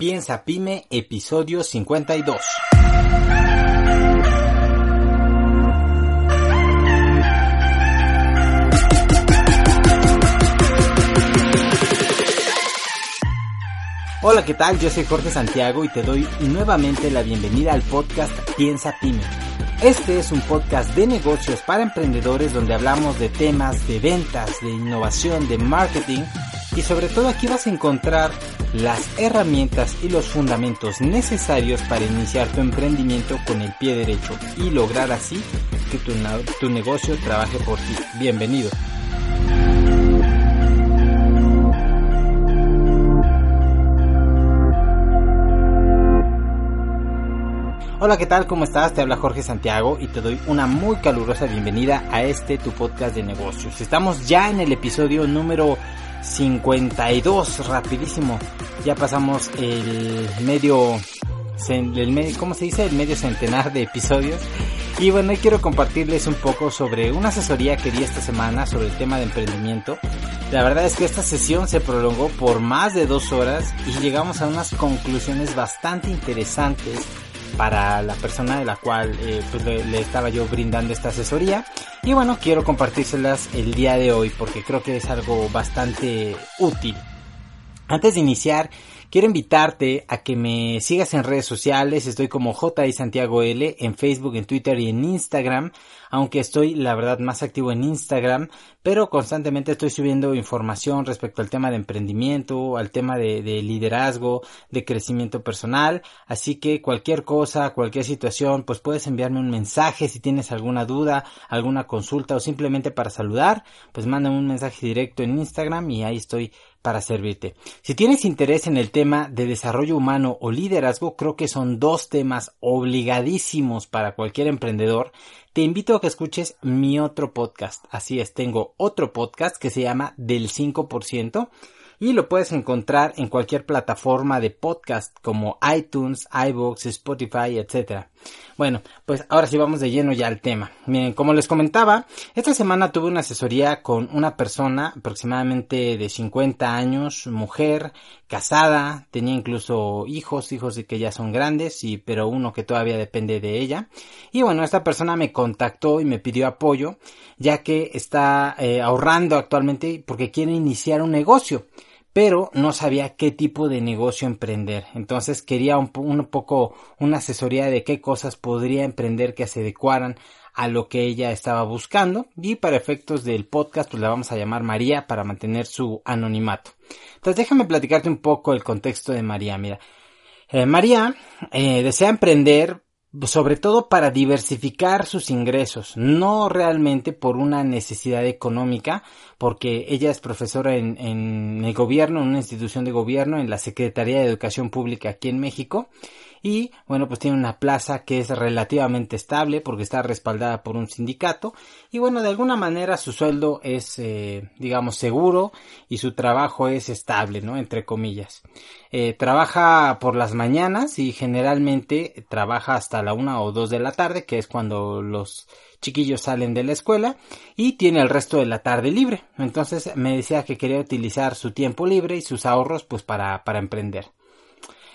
Piensa Pyme, episodio 52. Hola, ¿qué tal? Yo soy Jorge Santiago y te doy nuevamente la bienvenida al podcast Piensa Pyme. Este es un podcast de negocios para emprendedores donde hablamos de temas de ventas, de innovación, de marketing y sobre todo aquí vas a encontrar las herramientas y los fundamentos necesarios para iniciar tu emprendimiento con el pie derecho y lograr así que tu, tu negocio trabaje por ti. Bienvenido. Hola, ¿qué tal? ¿Cómo estás? Te habla Jorge Santiago y te doy una muy calurosa bienvenida a este tu podcast de negocios. Estamos ya en el episodio número 52, rapidísimo. Ya pasamos el medio, el medio, ¿cómo se dice? El medio centenar de episodios. Y bueno, hoy quiero compartirles un poco sobre una asesoría que di esta semana sobre el tema de emprendimiento. La verdad es que esta sesión se prolongó por más de dos horas y llegamos a unas conclusiones bastante interesantes para la persona de la cual eh, pues le, estaba yo brindando esta asesoría. Y bueno quiero compartírselas el día de hoy porque creo que es algo bastante útil. Antes de iniciar Quiero invitarte a que me sigas en redes sociales, estoy como J. Santiago L en Facebook, en Twitter y en Instagram, aunque estoy la verdad más activo en Instagram, pero constantemente estoy subiendo información respecto al tema de emprendimiento, al tema de, de liderazgo, de crecimiento personal, así que cualquier cosa, cualquier situación, pues puedes enviarme un mensaje si tienes alguna duda, alguna consulta o simplemente para saludar, pues mándame un mensaje directo en Instagram y ahí estoy para servirte. Si tienes interés en el tema de desarrollo humano o liderazgo, creo que son dos temas obligadísimos para cualquier emprendedor. Te invito a que escuches mi otro podcast. Así es, tengo otro podcast que se llama Del 5% y lo puedes encontrar en cualquier plataforma de podcast como iTunes, iVoox, Spotify, etc. Bueno, pues ahora sí vamos de lleno ya al tema. Miren, como les comentaba, esta semana tuve una asesoría con una persona aproximadamente de 50 años, mujer, casada, tenía incluso hijos, hijos que ya son grandes, y, pero uno que todavía depende de ella. Y bueno, esta persona me contactó y me pidió apoyo, ya que está eh, ahorrando actualmente porque quiere iniciar un negocio pero no sabía qué tipo de negocio emprender. Entonces quería un, poco una asesoría de qué cosas podría emprender que se adecuaran a lo que ella estaba buscando y para efectos del podcast pues la vamos a llamar María para mantener su anonimato. Entonces déjame platicarte un poco el contexto de María. Mira, eh, María eh, desea emprender sobre todo para diversificar sus ingresos, no realmente por una necesidad económica, porque ella es profesora en, en, el gobierno, en una institución de gobierno, en la Secretaría de Educación Pública aquí en México, y bueno pues tiene una plaza que es relativamente estable porque está respaldada por un sindicato. Y bueno de alguna manera su sueldo es eh, digamos seguro y su trabajo es estable no entre comillas. Eh, trabaja por las mañanas y generalmente trabaja hasta la una o dos de la tarde que es cuando los chiquillos salen de la escuela y tiene el resto de la tarde libre. Entonces me decía que quería utilizar su tiempo libre y sus ahorros pues para para emprender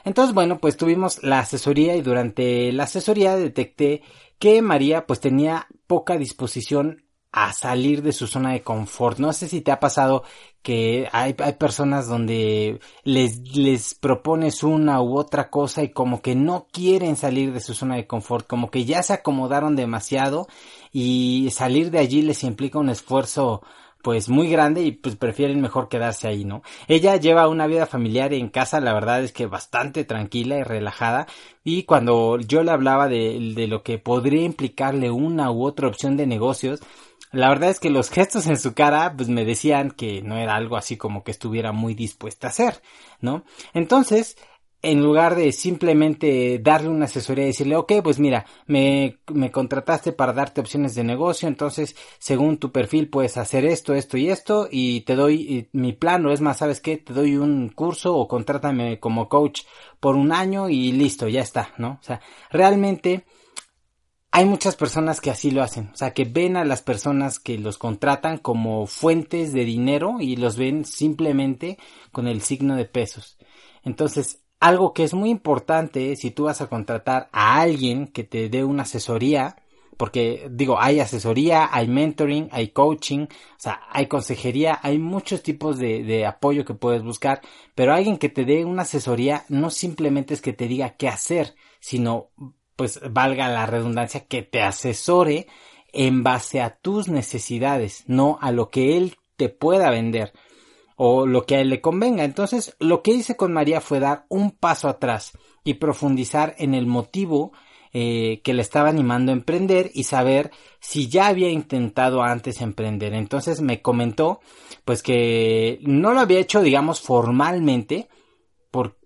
entonces, bueno, pues tuvimos la asesoría y durante la asesoría detecté que María pues tenía poca disposición a salir de su zona de confort. No sé si te ha pasado que hay, hay personas donde les, les propones una u otra cosa y como que no quieren salir de su zona de confort, como que ya se acomodaron demasiado y salir de allí les implica un esfuerzo pues muy grande y pues prefieren mejor quedarse ahí, ¿no? Ella lleva una vida familiar en casa, la verdad es que bastante tranquila y relajada y cuando yo le hablaba de, de lo que podría implicarle una u otra opción de negocios, la verdad es que los gestos en su cara pues me decían que no era algo así como que estuviera muy dispuesta a hacer, ¿no? Entonces, en lugar de simplemente darle una asesoría y decirle, ok, pues mira, me, me, contrataste para darte opciones de negocio, entonces según tu perfil puedes hacer esto, esto y esto y te doy mi plan o es más, ¿sabes qué? Te doy un curso o contrátame como coach por un año y listo, ya está, ¿no? O sea, realmente hay muchas personas que así lo hacen, o sea, que ven a las personas que los contratan como fuentes de dinero y los ven simplemente con el signo de pesos. Entonces, algo que es muy importante si tú vas a contratar a alguien que te dé una asesoría, porque digo, hay asesoría, hay mentoring, hay coaching, o sea, hay consejería, hay muchos tipos de, de, apoyo que puedes buscar, pero alguien que te dé una asesoría no simplemente es que te diga qué hacer, sino, pues valga la redundancia, que te asesore en base a tus necesidades, no a lo que él te pueda vender o lo que a él le convenga. Entonces, lo que hice con María fue dar un paso atrás y profundizar en el motivo eh, que le estaba animando a emprender y saber si ya había intentado antes emprender. Entonces me comentó pues que no lo había hecho digamos formalmente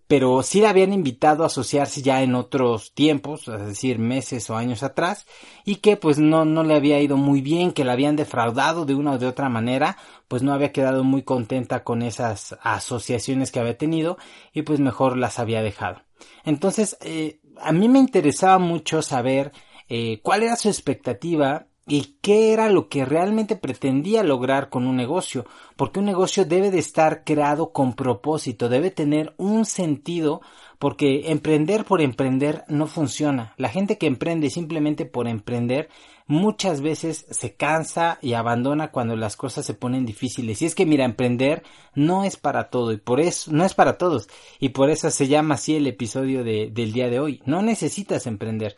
pero sí la habían invitado a asociarse ya en otros tiempos, es decir, meses o años atrás, y que pues no, no le había ido muy bien, que la habían defraudado de una o de otra manera, pues no había quedado muy contenta con esas asociaciones que había tenido, y pues mejor las había dejado. Entonces, eh, a mí me interesaba mucho saber eh, cuál era su expectativa y qué era lo que realmente pretendía lograr con un negocio, porque un negocio debe de estar creado con propósito, debe tener un sentido, porque emprender por emprender no funciona. La gente que emprende simplemente por emprender muchas veces se cansa y abandona cuando las cosas se ponen difíciles. Y es que mira, emprender no es para todo y por eso no es para todos y por eso se llama así el episodio de, del día de hoy. No necesitas emprender.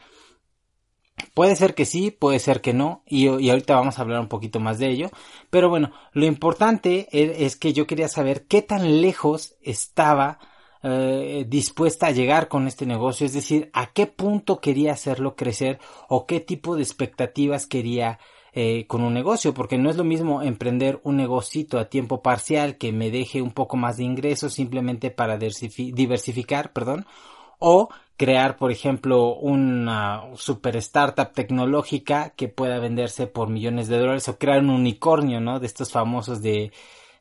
Puede ser que sí, puede ser que no, y, ahorita vamos a hablar un poquito más de ello. Pero bueno, lo importante e, es, que yo quería saber qué tan lejos estaba eh, dispuesta a llegar con este negocio, es decir, a qué punto quería hacerlo crecer o qué tipo de expectativas quería eh, con un negocio, porque no es lo mismo emprender un negocito a tiempo parcial que me deje un poco más de ingresos simplemente para diversificar, perdón, o crear, por ejemplo, una super startup tecnológica que pueda venderse por millones de dólares o crear un unicornio, ¿no? De estos famosos de,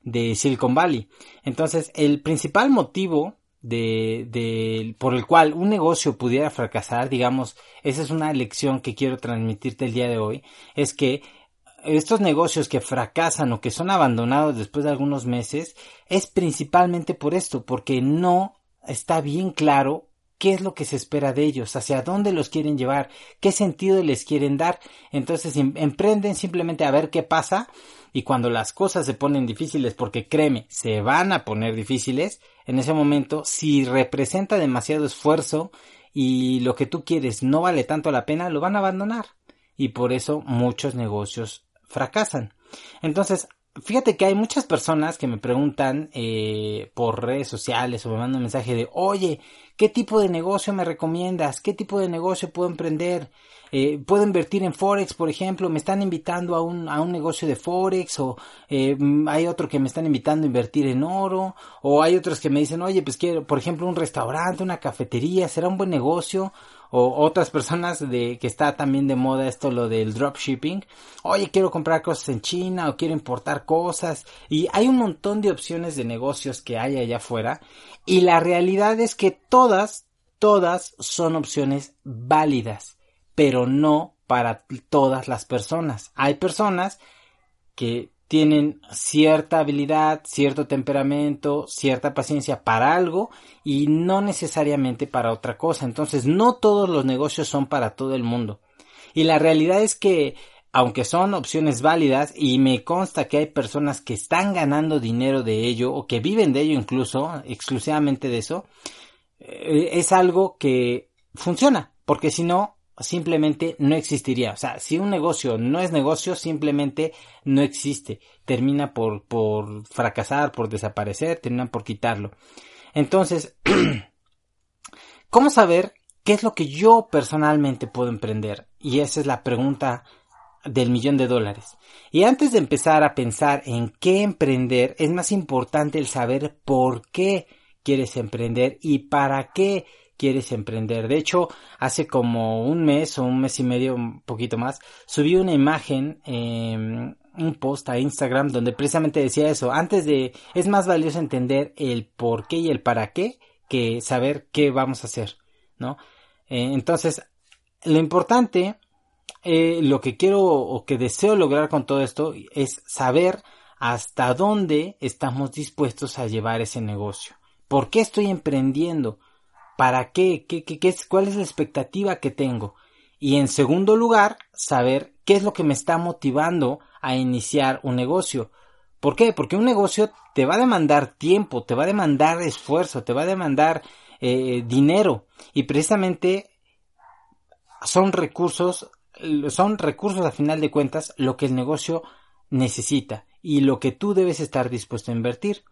de Silicon Valley. Entonces, el principal motivo de, de, por el cual un negocio pudiera fracasar, digamos, esa es una lección que quiero transmitirte el día de hoy, es que estos negocios que fracasan o que son abandonados después de algunos meses es principalmente por esto, porque no está bien claro qué es lo que se espera de ellos, hacia dónde los quieren llevar, qué sentido les quieren dar. Entonces em, emprenden simplemente a ver qué pasa y cuando las cosas se ponen difíciles, porque créeme, se van a poner difíciles, en ese momento, si representa demasiado esfuerzo y lo que tú quieres no vale tanto la pena, lo van a abandonar. Y por eso muchos negocios fracasan. Entonces, Fíjate que hay muchas personas que me preguntan eh, por redes sociales o me mandan un mensaje de, oye, ¿qué tipo de negocio me recomiendas? ¿Qué tipo de negocio puedo emprender? Eh, ¿Puedo invertir en Forex, por ejemplo? ¿Me están invitando a un, a un negocio de Forex? ¿O eh, hay otro que me están invitando a invertir en oro? ¿O hay otros que me dicen, oye, pues quiero, por ejemplo, un restaurante, una cafetería, ¿será un buen negocio? o otras personas de que está también de moda esto lo del dropshipping. Oye, quiero comprar cosas en China o quiero importar cosas y hay un montón de opciones de negocios que hay allá afuera y la realidad es que todas todas son opciones válidas, pero no para todas las personas. Hay personas que tienen cierta habilidad, cierto temperamento, cierta paciencia para algo y no necesariamente para otra cosa. Entonces, no todos los negocios son para todo el mundo. Y la realidad es que, aunque son opciones válidas y me consta que hay personas que están ganando dinero de ello o que viven de ello incluso, exclusivamente de eso, eh, es algo que funciona, porque si no, simplemente no existiría. O sea, si un negocio no es negocio, simplemente no existe. Termina por, por fracasar, por desaparecer, termina por quitarlo. Entonces, ¿cómo saber qué es lo que yo personalmente puedo emprender? Y esa es la pregunta del millón de dólares. Y antes de empezar a pensar en qué emprender, es más importante el saber por qué quieres emprender y para qué quieres emprender. De hecho, hace como un mes o un mes y medio, un poquito más, subí una imagen, un post a Instagram donde precisamente decía eso. Antes de, es más valioso entender el por qué y el para qué que saber qué vamos a hacer, ¿no? Eh, entonces, lo importante, eh, lo que quiero o que deseo lograr con todo esto es saber hasta dónde estamos dispuestos a llevar ese negocio. ¿Por qué estoy emprendiendo? ¿Para qué? ¿Qué, qué, qué es, ¿Cuál es la expectativa que tengo? Y en segundo lugar, saber qué es lo que me está motivando a iniciar un negocio. ¿Por qué? Porque un negocio te va a demandar tiempo, te va a demandar esfuerzo, te va a demandar eh, dinero. Y precisamente son recursos, son recursos a final de cuentas lo que el negocio necesita y lo que tú debes estar dispuesto a invertir.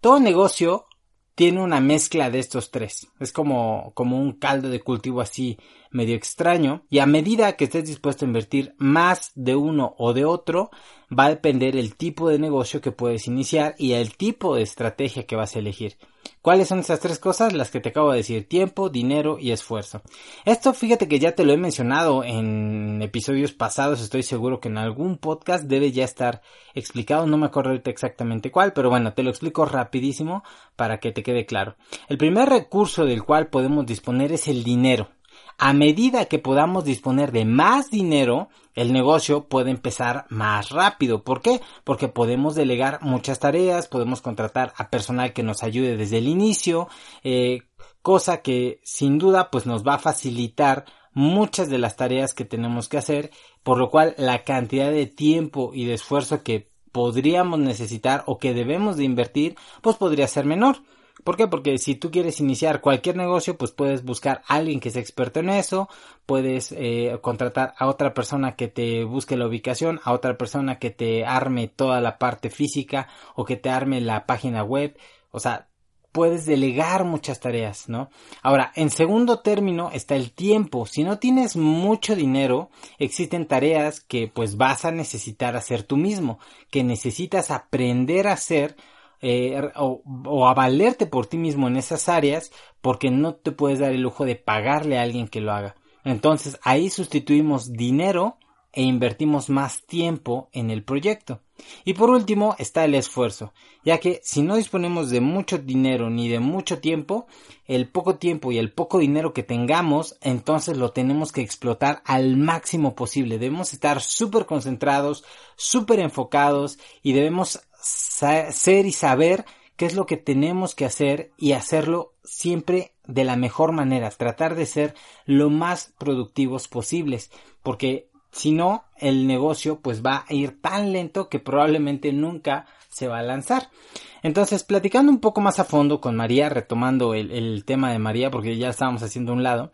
Todo negocio tiene una mezcla de estos tres. Es como, como un caldo de cultivo así medio extraño. Y a medida que estés dispuesto a invertir más de uno o de otro, va a depender el tipo de negocio que puedes iniciar y el tipo de estrategia que vas a elegir. ¿Cuáles son esas tres cosas? Las que te acabo de decir, tiempo, dinero y esfuerzo. Esto fíjate que ya te lo he mencionado en episodios pasados, estoy seguro que en algún podcast debe ya estar explicado, no me acuerdo ahorita exactamente cuál, pero bueno, te lo explico rapidísimo para que te quede claro. El primer recurso del cual podemos disponer es el dinero. A medida que podamos disponer de más dinero, el negocio puede empezar más rápido. ¿Por qué? Porque podemos delegar muchas tareas, podemos contratar a personal que nos ayude desde el inicio, eh, cosa que sin duda pues nos va a facilitar muchas de las tareas que tenemos que hacer, por lo cual la cantidad de tiempo y de esfuerzo que podríamos necesitar o que debemos de invertir pues podría ser menor. ¿Por qué? Porque si tú quieres iniciar cualquier negocio, pues puedes buscar a alguien que sea experto en eso, puedes eh, contratar a otra persona que te busque la ubicación, a otra persona que te arme toda la parte física o que te arme la página web, o sea, puedes delegar muchas tareas, ¿no? Ahora, en segundo término está el tiempo. Si no tienes mucho dinero, existen tareas que pues vas a necesitar hacer tú mismo, que necesitas aprender a hacer eh, o, a valerte por ti mismo en esas áreas porque no te puedes dar el lujo de pagarle a alguien que lo haga. Entonces ahí sustituimos dinero e invertimos más tiempo en el proyecto. Y por último está el esfuerzo, ya que si no disponemos de mucho dinero ni de mucho tiempo, el poco tiempo y el poco dinero que tengamos, entonces lo tenemos que explotar al máximo posible. Debemos estar súper concentrados, súper enfocados y debemos ser y saber qué es lo que tenemos que hacer y hacerlo siempre de la mejor manera, tratar de ser lo más productivos posibles, porque si no, el negocio pues va a ir tan lento que probablemente nunca se va a lanzar. Entonces, platicando un poco más a fondo con María, retomando el, el tema de María, porque ya estábamos haciendo un lado,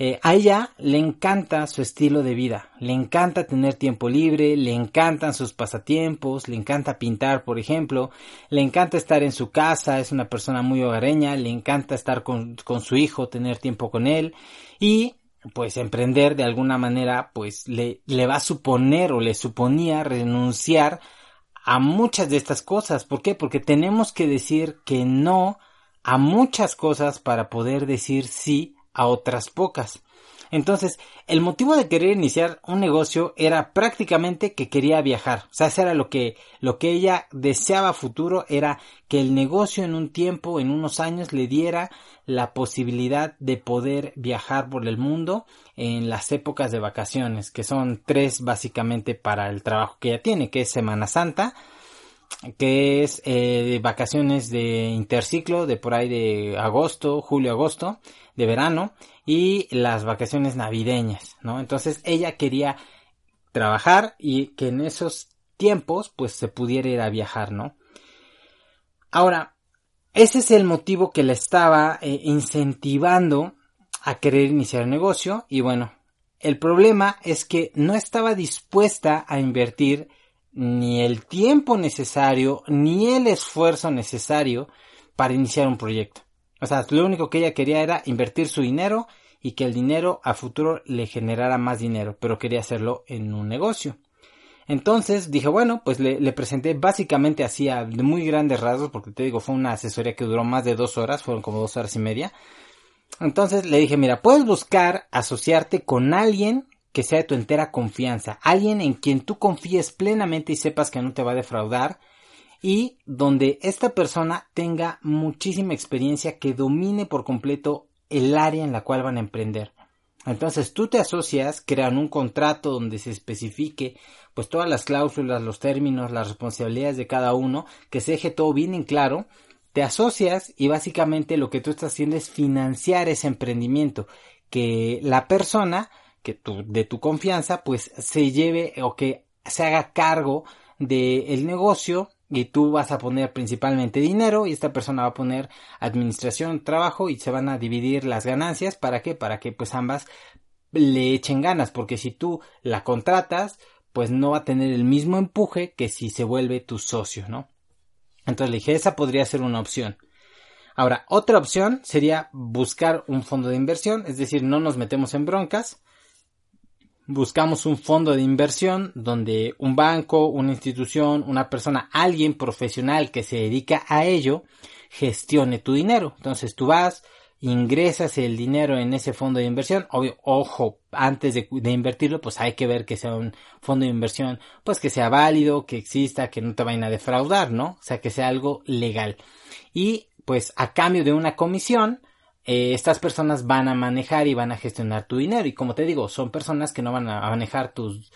eh, a ella le encanta su estilo de vida, le encanta tener tiempo libre, le encantan sus pasatiempos, le encanta pintar, por ejemplo, le encanta estar en su casa, es una persona muy hogareña, le encanta estar con, con su hijo, tener tiempo con él y pues emprender de alguna manera pues le, le va a suponer o le suponía renunciar a muchas de estas cosas. ¿Por qué? Porque tenemos que decir que no a muchas cosas para poder decir sí a otras pocas. Entonces, el motivo de querer iniciar un negocio era prácticamente que quería viajar. O sea, eso era lo que, lo que ella deseaba futuro, era que el negocio en un tiempo, en unos años, le diera la posibilidad de poder viajar por el mundo en las épocas de vacaciones, que son tres básicamente para el trabajo que ella tiene, que es Semana Santa, que es eh, vacaciones de interciclo de por ahí de agosto, julio, agosto, de verano y las vacaciones navideñas, ¿no? Entonces ella quería trabajar y que en esos tiempos pues se pudiera ir a viajar, ¿no? Ahora, ese es el motivo que la estaba eh, incentivando a querer iniciar el negocio y bueno, el problema es que no estaba dispuesta a invertir ni el tiempo necesario, ni el esfuerzo necesario para iniciar un proyecto. O sea, lo único que ella quería era invertir su dinero y que el dinero a futuro le generara más dinero, pero quería hacerlo en un negocio. Entonces dije, bueno, pues le, presenté básicamente así a muy grandes rasgos, porque te digo, fue una asesoría que duró más de dos horas, fueron como dos horas y media. Entonces le dije, mira, puedes buscar asociarte con alguien que sea de tu entera confianza, alguien en quien tú confíes plenamente y sepas que no te va a defraudar y donde esta persona tenga muchísima experiencia que domine por completo el área en la cual van a emprender. Entonces tú te asocias, crean un contrato donde se especifique pues todas las cláusulas, los términos, las responsabilidades de cada uno, que se deje todo bien en claro, te asocias y básicamente lo que tú estás haciendo es financiar ese emprendimiento, que la persona que tú, de tu confianza pues se lleve o que se haga cargo del negocio y tú vas a poner principalmente dinero y esta persona va a poner administración, trabajo y se van a dividir las ganancias. ¿Para qué? Para que pues ambas le echen ganas, porque si tú la contratas, pues no va a tener el mismo empuje que si se vuelve tu socio, ¿no? Entonces le dije, esa podría ser una opción. Ahora, otra opción sería buscar un fondo de inversión, es decir, no nos metemos en broncas, buscamos un fondo de inversión donde un banco, una institución, una persona, alguien profesional que se dedica a ello, gestione tu dinero. Entonces tú vas, ingresas el dinero en ese fondo de inversión. Obvio, ojo, antes de, invertirlo, pues hay que ver que sea un fondo de inversión, pues que sea válido, que exista, que no te vayan a defraudar, ¿no? O sea, que sea algo legal. Y pues a cambio de una comisión, eh, estas personas van a manejar y van a gestionar tu dinero. Y como te digo, son personas que no van a manejar tus,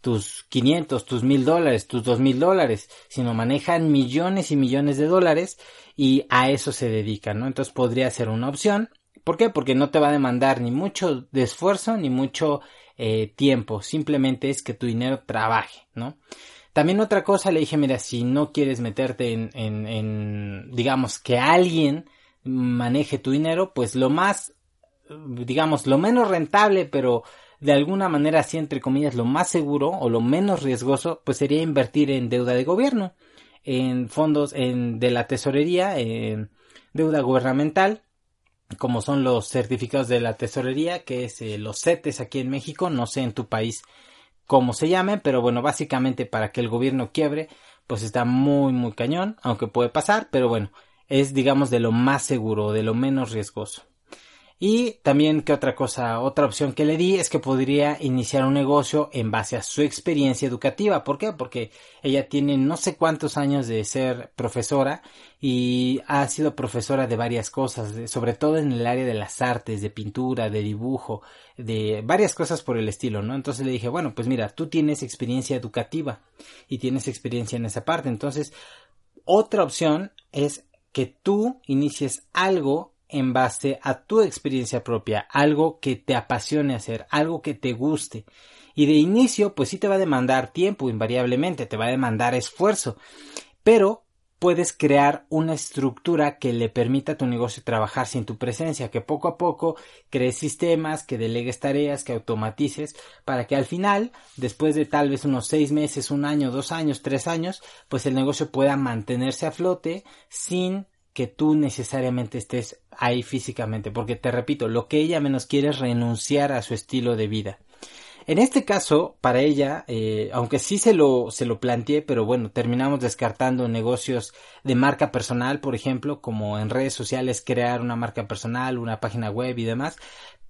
tus 500, tus 1000 dólares, tus 2000 dólares, sino manejan millones y millones de dólares y a eso se dedican, ¿no? Entonces podría ser una opción. ¿Por qué? Porque no te va a demandar ni mucho de esfuerzo ni mucho eh, tiempo. Simplemente es que tu dinero trabaje, ¿no? También otra cosa le dije, mira, si no quieres meterte en, en, en digamos, que alguien maneje tu dinero, pues lo más, digamos, lo menos rentable, pero de alguna manera así entre comillas lo más seguro o lo menos riesgoso, pues sería invertir en deuda de gobierno, en fondos en, de la tesorería, en deuda gubernamental, como son los certificados de la tesorería, que es eh, los CETES aquí en México, no sé en tu país cómo se llame, pero bueno, básicamente para que el gobierno quiebre, pues está muy muy cañón, aunque puede pasar, pero bueno, es digamos de lo más seguro, de lo menos riesgoso. Y también que otra cosa, otra opción que le di es que podría iniciar un negocio en base a su experiencia educativa. ¿Por qué? Porque ella tiene no sé cuántos años de ser profesora y ha sido profesora de varias cosas, sobre todo en el área de las artes, de pintura, de dibujo, de varias cosas por el estilo, ¿no? Entonces le dije, bueno, pues mira, tú tienes experiencia educativa y tienes experiencia en esa parte. Entonces, otra opción es que tú inicies algo en base a tu experiencia propia, algo que te apasione hacer, algo que te guste. Y de inicio, pues sí te va a demandar tiempo, invariablemente, te va a demandar esfuerzo, pero puedes crear una estructura que le permita a tu negocio trabajar sin tu presencia, que poco a poco crees sistemas, que delegues tareas, que automatices, para que al final, después de tal vez unos seis meses, un año, dos años, tres años, pues el negocio pueda mantenerse a flote sin que tú necesariamente estés ahí físicamente, porque te repito, lo que ella menos quiere es renunciar a su estilo de vida. En este caso, para ella, eh, aunque sí se lo, se lo planteé, pero bueno, terminamos descartando negocios de marca personal, por ejemplo, como en redes sociales crear una marca personal, una página web y demás,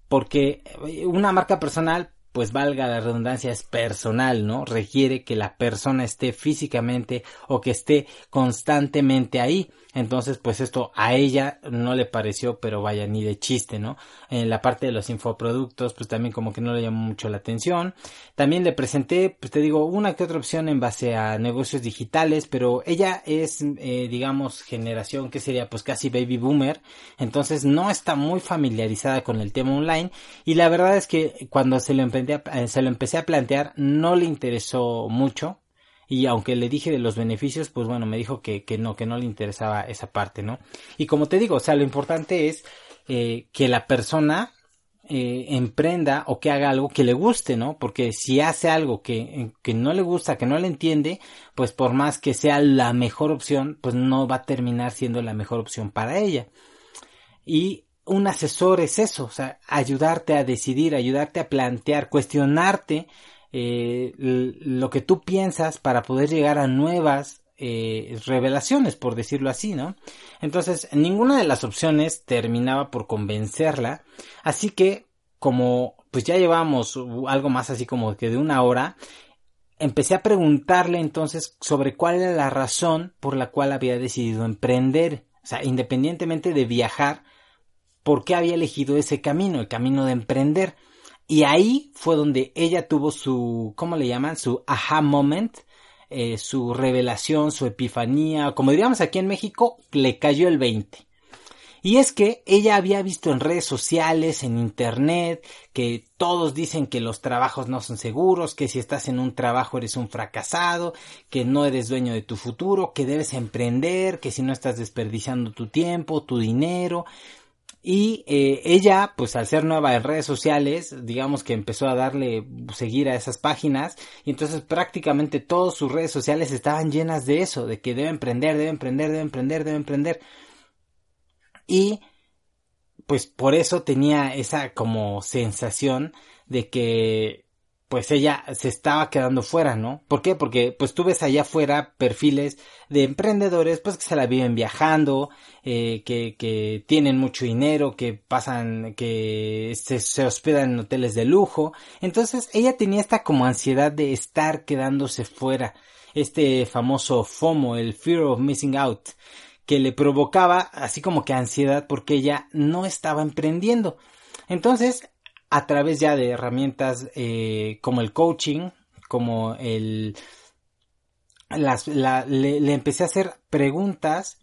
porque eh, una marca personal pues valga la redundancia, es personal, ¿no? Requiere que la persona esté físicamente o que esté constantemente ahí. Entonces, pues esto a ella no le pareció, pero vaya, ni de chiste, ¿no? En la parte de los infoproductos, pues también como que no le llamó mucho la atención. También le presenté, pues te digo, una que otra opción en base a negocios digitales, pero ella es, eh, digamos, generación que sería pues casi baby boomer. Entonces no está muy familiarizada con el tema online. Y la verdad es que cuando se lo, eh, se lo empecé a plantear, no le interesó mucho y aunque le dije de los beneficios, pues bueno, me dijo que, que no, que no le interesaba esa parte, ¿no? Y como te digo, o sea, lo importante es eh, que la persona eh, emprenda o que haga algo que le guste, ¿no? Porque si hace algo que, que no le gusta, que no le entiende, pues por más que sea la mejor opción, pues no va a terminar siendo la mejor opción para ella. Y un asesor es eso, o sea, ayudarte a decidir, ayudarte a plantear, cuestionarte eh, lo que tú piensas para poder llegar a nuevas eh, revelaciones, por decirlo así, ¿no? Entonces, ninguna de las opciones terminaba por convencerla, así que, como pues ya llevamos algo más así como que de una hora, empecé a preguntarle entonces sobre cuál era la razón por la cual había decidido emprender, o sea, independientemente de viajar, por qué había elegido ese camino, el camino de emprender. Y ahí fue donde ella tuvo su, ¿cómo le llaman? Su aha moment, eh, su revelación, su epifanía, como diríamos aquí en México, le cayó el 20. Y es que ella había visto en redes sociales, en internet, que todos dicen que los trabajos no son seguros, que si estás en un trabajo eres un fracasado, que no eres dueño de tu futuro, que debes emprender, que si no estás desperdiciando tu tiempo, tu dinero, y eh, ella, pues al ser nueva en redes sociales, digamos que empezó a darle seguir a esas páginas y entonces prácticamente todas sus redes sociales estaban llenas de eso, de que debe emprender, debe emprender, debe emprender, debe emprender. Y pues por eso tenía esa como sensación de que pues ella se estaba quedando fuera, ¿no? ¿Por qué? Porque pues tú ves allá afuera perfiles de emprendedores pues que se la viven viajando, eh, que, que tienen mucho dinero, que pasan, que se, se hospedan en hoteles de lujo. Entonces ella tenía esta como ansiedad de estar quedándose fuera, este famoso FOMO, el Fear of Missing Out, que le provocaba así como que ansiedad porque ella no estaba emprendiendo. Entonces a través ya de herramientas eh, como el coaching, como el... Las, le, empecé a hacer preguntas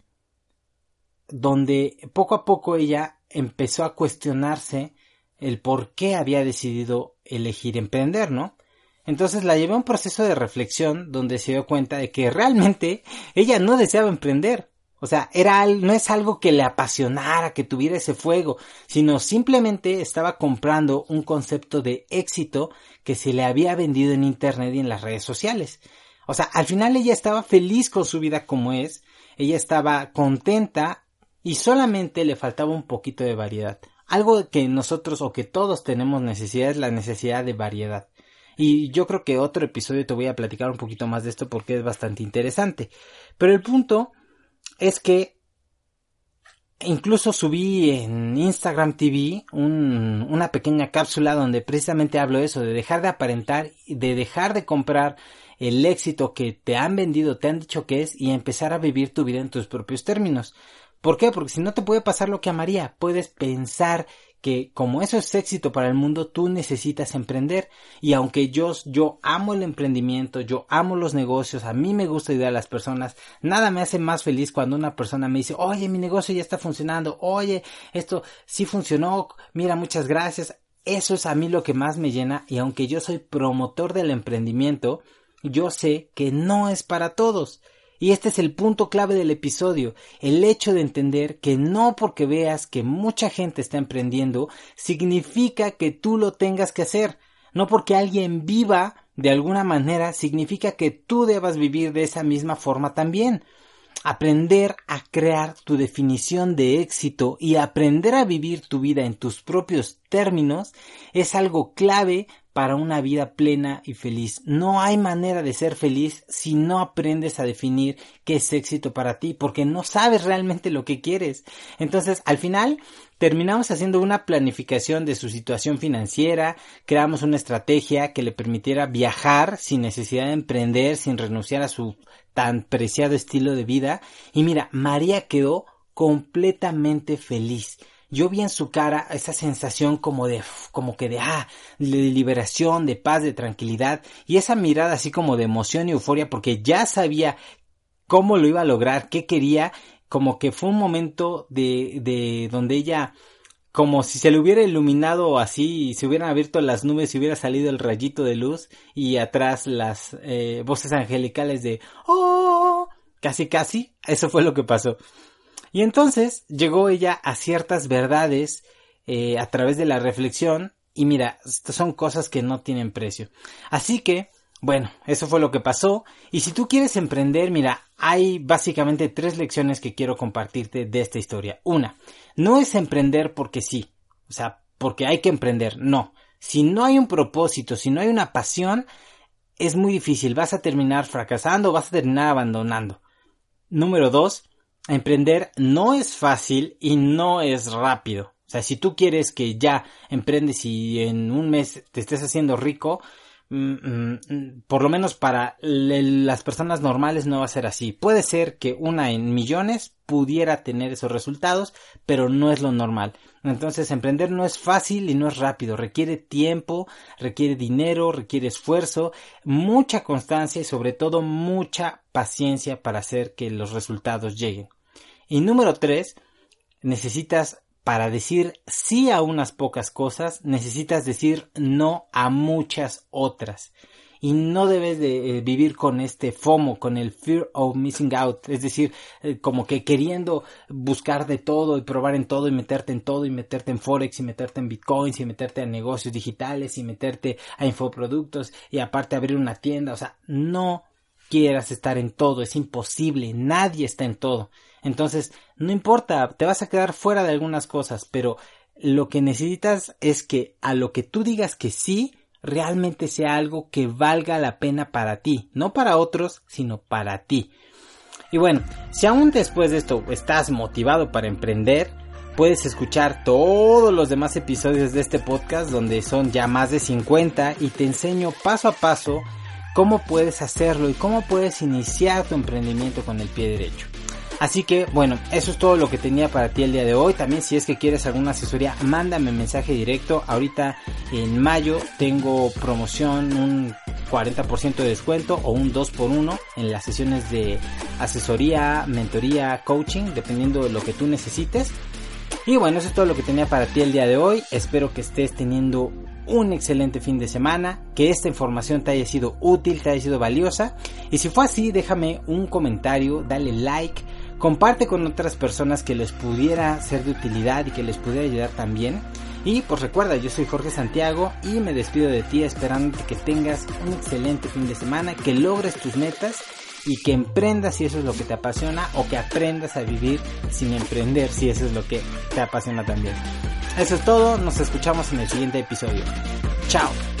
donde poco a poco ella empezó a cuestionarse el por qué había decidido elegir emprender, ¿no? Entonces la llevé a un proceso de reflexión donde se dio cuenta de que realmente ella no deseaba emprender. O sea, era, no es algo que le apasionara, que tuviera ese fuego, sino simplemente estaba comprando un concepto de éxito que se le había vendido en internet y en las redes sociales. O sea, al final ella estaba feliz con su vida como es, ella estaba contenta y solamente le faltaba un poquito de variedad. Algo que nosotros o que todos tenemos necesidad es la necesidad de variedad. Y yo creo que otro episodio te voy a platicar un poquito más de esto porque es bastante interesante. Pero el punto es que incluso subí en Instagram TV una pequeña cápsula donde precisamente hablo eso, de dejar de aparentar, de dejar de comprar el éxito que te han vendido, te han dicho que es y empezar a vivir tu vida en tus propios términos. ¿Por qué? Porque si no te puede pasar lo que a María, puedes pensar que como eso es éxito para el mundo, tú necesitas emprender. Y aunque yo, yo amo el emprendimiento, yo amo los negocios, a mí me gusta ayudar a las personas, nada me hace más feliz cuando una persona me dice, oye, mi negocio ya está funcionando, oye, esto sí funcionó, mira, muchas gracias. Eso es a mí lo que más me llena y aunque yo soy promotor del emprendimiento, yo sé que no es para todos. Y este es el punto clave del episodio, el hecho de entender que no porque veas que mucha gente está emprendiendo, significa que tú lo tengas que hacer. No porque alguien viva de alguna manera, significa que tú debas vivir de esa misma forma también. Aprender a crear tu definición de éxito y aprender a vivir tu vida en tus propios términos es algo clave para una vida plena y feliz. No hay manera de ser feliz si no aprendes a definir qué es éxito para ti, porque no sabes realmente lo que quieres. Entonces, al final, terminamos haciendo una planificación de su situación financiera, creamos una estrategia que le permitiera viajar sin necesidad de emprender, sin renunciar a su tan preciado estilo de vida. Y mira, María quedó completamente feliz yo vi en su cara esa sensación como de, como que de, ah, de liberación, de paz, de tranquilidad, y esa mirada así como de emoción y euforia, porque ya sabía cómo lo iba a lograr, qué quería, como que fue un momento de, de donde ella, como si se le hubiera iluminado así, y se hubieran abierto las nubes y hubiera salido el rayito de luz, y atrás las eh, voces angelicales de, oh, casi casi, eso fue lo que pasó. Y entonces llegó ella a ciertas verdades eh, a través de la reflexión y mira, son cosas que no tienen precio. Así que, bueno, eso fue lo que pasó. Y si tú quieres emprender, mira, hay básicamente tres lecciones que quiero compartirte de esta historia. Una, no es emprender porque sí, o sea, porque hay que emprender, no Si no hay un propósito, si no hay una pasión, es muy difícil, vas a terminar fracasando, vas a terminar abandonando. Número dos, emprender no es fácil y no es rápido. O sea, si tú quieres que ya emprendes y en un mes te estés haciendo rico, Mm, mm, por lo menos para las personas normales no va a ser así. Puede ser que una en millones pudiera tener esos resultados, pero no es lo normal. Entonces, emprender no es fácil y no es rápido. Requiere tiempo, requiere dinero, requiere esfuerzo, mucha constancia y sobre todo mucha paciencia para hacer que los resultados lleguen. Y número tres, necesitas para decir sí a unas pocas cosas, necesitas decir no a muchas otras. Y no debes de eh, vivir con este FOMO, con el fear of missing out, es decir, eh, como que queriendo buscar de todo y probar en todo y meterte en todo y meterte en Forex y meterte en Bitcoins y meterte a negocios digitales y meterte a infoproductos y aparte abrir una tienda, o sea, no quieras estar en todo, es imposible, nadie está en todo. Entonces, no importa, te vas a quedar fuera de algunas cosas, pero lo que necesitas es que a lo que tú digas que sí, realmente sea algo que valga la pena para ti, no para otros, sino para ti. Y bueno, si aún después de esto estás motivado para emprender, puedes escuchar todos los demás episodios de este podcast donde son ya más de 50 y te enseño paso a paso cómo puedes hacerlo y cómo puedes iniciar tu emprendimiento con el pie derecho. Así que bueno, eso es todo lo que tenía para ti el día de hoy. También si es que quieres alguna asesoría, mándame mensaje directo. Ahorita en mayo tengo promoción, un 40% de descuento o un 2x1 en las sesiones de asesoría, mentoría, coaching, dependiendo de lo que tú necesites. Y bueno, eso es todo lo que tenía para ti el día de hoy. Espero que estés teniendo un excelente fin de semana, que esta información te haya sido útil, te haya sido valiosa. Y si fue así, déjame un comentario, dale like comparte con otras personas que les pudiera ser de utilidad y que les pudiera ayudar también. Y pues recuerda, yo soy Jorge Santiago y me despido de ti esperando que tengas un excelente fin de semana, que logres tus metas y que emprendas si eso es lo que te apasiona o que aprendas a vivir sin emprender si eso es lo que te apasiona también. Eso es todo, nos escuchamos en el siguiente episodio. Chao.